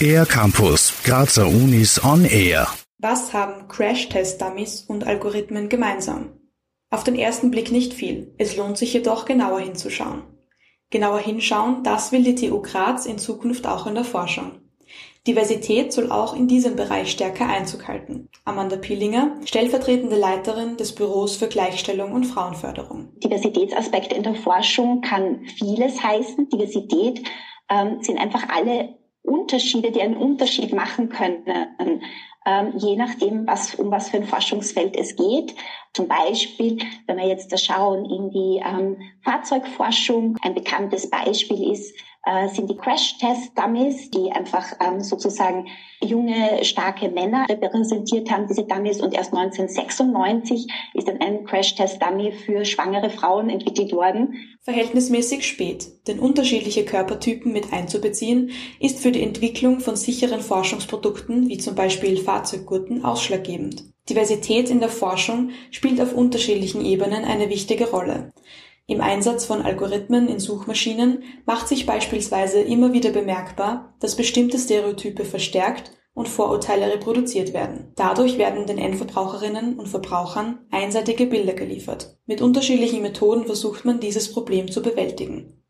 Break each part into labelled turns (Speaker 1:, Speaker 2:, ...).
Speaker 1: Air Campus, Grazer Unis on Air.
Speaker 2: Was haben Crash-Test-Dummies und Algorithmen gemeinsam? Auf den ersten Blick nicht viel, es lohnt sich jedoch genauer hinzuschauen. Genauer hinschauen, das will die TU Graz in Zukunft auch in der Forschung. Diversität soll auch in diesem Bereich stärker Einzug halten. Amanda Pielinger, stellvertretende Leiterin des Büros für Gleichstellung und Frauenförderung.
Speaker 3: Diversitätsaspekte in der Forschung kann vieles heißen. Diversität ähm, sind einfach alle Unterschiede, die einen Unterschied machen können, ähm, je nachdem, was, um was für ein Forschungsfeld es geht. Zum Beispiel, wenn wir jetzt da schauen in die ähm, Fahrzeugforschung, ein bekanntes Beispiel ist, äh, sind die Crash-Test-Dummies, die einfach ähm, sozusagen junge, starke Männer repräsentiert haben, diese Dummies. Und erst 1996 ist dann ein Crash-Test-Dummy für schwangere Frauen entwickelt worden.
Speaker 2: Verhältnismäßig spät, denn unterschiedliche Körpertypen mit einzubeziehen, ist für die Entwicklung von sicheren Forschungsprodukten wie zum Beispiel Fahrzeuggurten ausschlaggebend. Diversität in der Forschung spielt auf unterschiedlichen Ebenen eine wichtige Rolle. Im Einsatz von Algorithmen in Suchmaschinen macht sich beispielsweise immer wieder bemerkbar, dass bestimmte Stereotype verstärkt und Vorurteile reproduziert werden. Dadurch werden den Endverbraucherinnen und Verbrauchern einseitige Bilder geliefert. Mit unterschiedlichen Methoden versucht man dieses Problem zu bewältigen.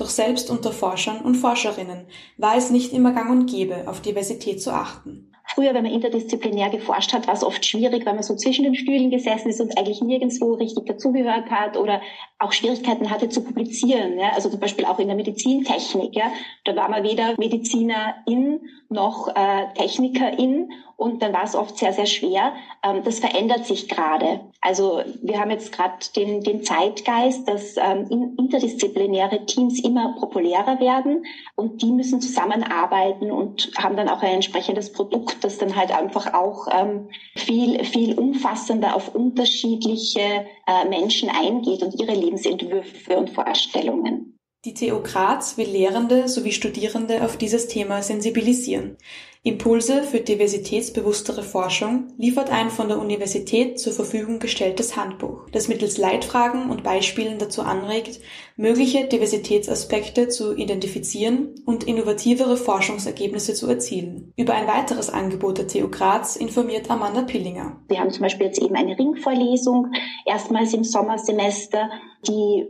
Speaker 2: Doch selbst unter Forschern und Forscherinnen war es nicht immer gang und gäbe, auf Diversität zu achten.
Speaker 3: Früher, wenn man interdisziplinär geforscht hat, war es oft schwierig, weil man so zwischen den Stühlen gesessen ist und eigentlich nirgendwo richtig dazugehört hat oder auch Schwierigkeiten hatte zu publizieren. Ja? Also zum Beispiel auch in der Medizintechnik. Ja? Da war man weder Medizinerin noch äh, Technikerin und dann war es oft sehr, sehr schwer. Ähm, das verändert sich gerade. Also wir haben jetzt gerade den, den Zeitgeist, dass ähm, interdisziplinäre Teams immer populärer werden und die müssen zusammenarbeiten und haben dann auch ein entsprechendes Produkt, das dann halt einfach auch ähm, viel, viel umfassender auf unterschiedliche äh, Menschen eingeht und ihre Lebensentwürfe und Vorstellungen.
Speaker 2: Die TU Graz will Lehrende sowie Studierende auf dieses Thema sensibilisieren. Impulse für diversitätsbewusstere Forschung liefert ein von der Universität zur Verfügung gestelltes Handbuch, das mittels Leitfragen und Beispielen dazu anregt, mögliche Diversitätsaspekte zu identifizieren und innovativere Forschungsergebnisse zu erzielen. Über ein weiteres Angebot der TU Graz informiert Amanda Pillinger.
Speaker 3: Wir haben zum Beispiel jetzt eben eine Ringvorlesung, erstmals im Sommersemester, die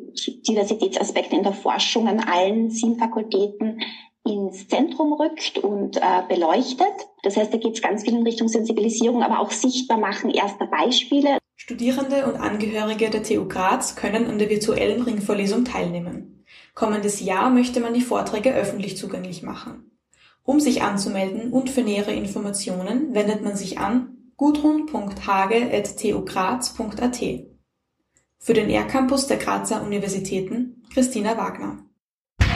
Speaker 3: Diversitätsaspekte in der Forschung an allen sieben Fakultäten ins Zentrum rückt und äh, beleuchtet. Das heißt, da geht es ganz viel in Richtung Sensibilisierung, aber auch sichtbar machen erster Beispiele.
Speaker 2: Studierende und Angehörige der TU Graz können an der virtuellen Ringvorlesung teilnehmen. Kommendes Jahr möchte man die Vorträge öffentlich zugänglich machen. Um sich anzumelden und für nähere Informationen wendet man sich an gudrun.hage.tugraz.at. Für den R-Campus der Grazer Universitäten Christina Wagner.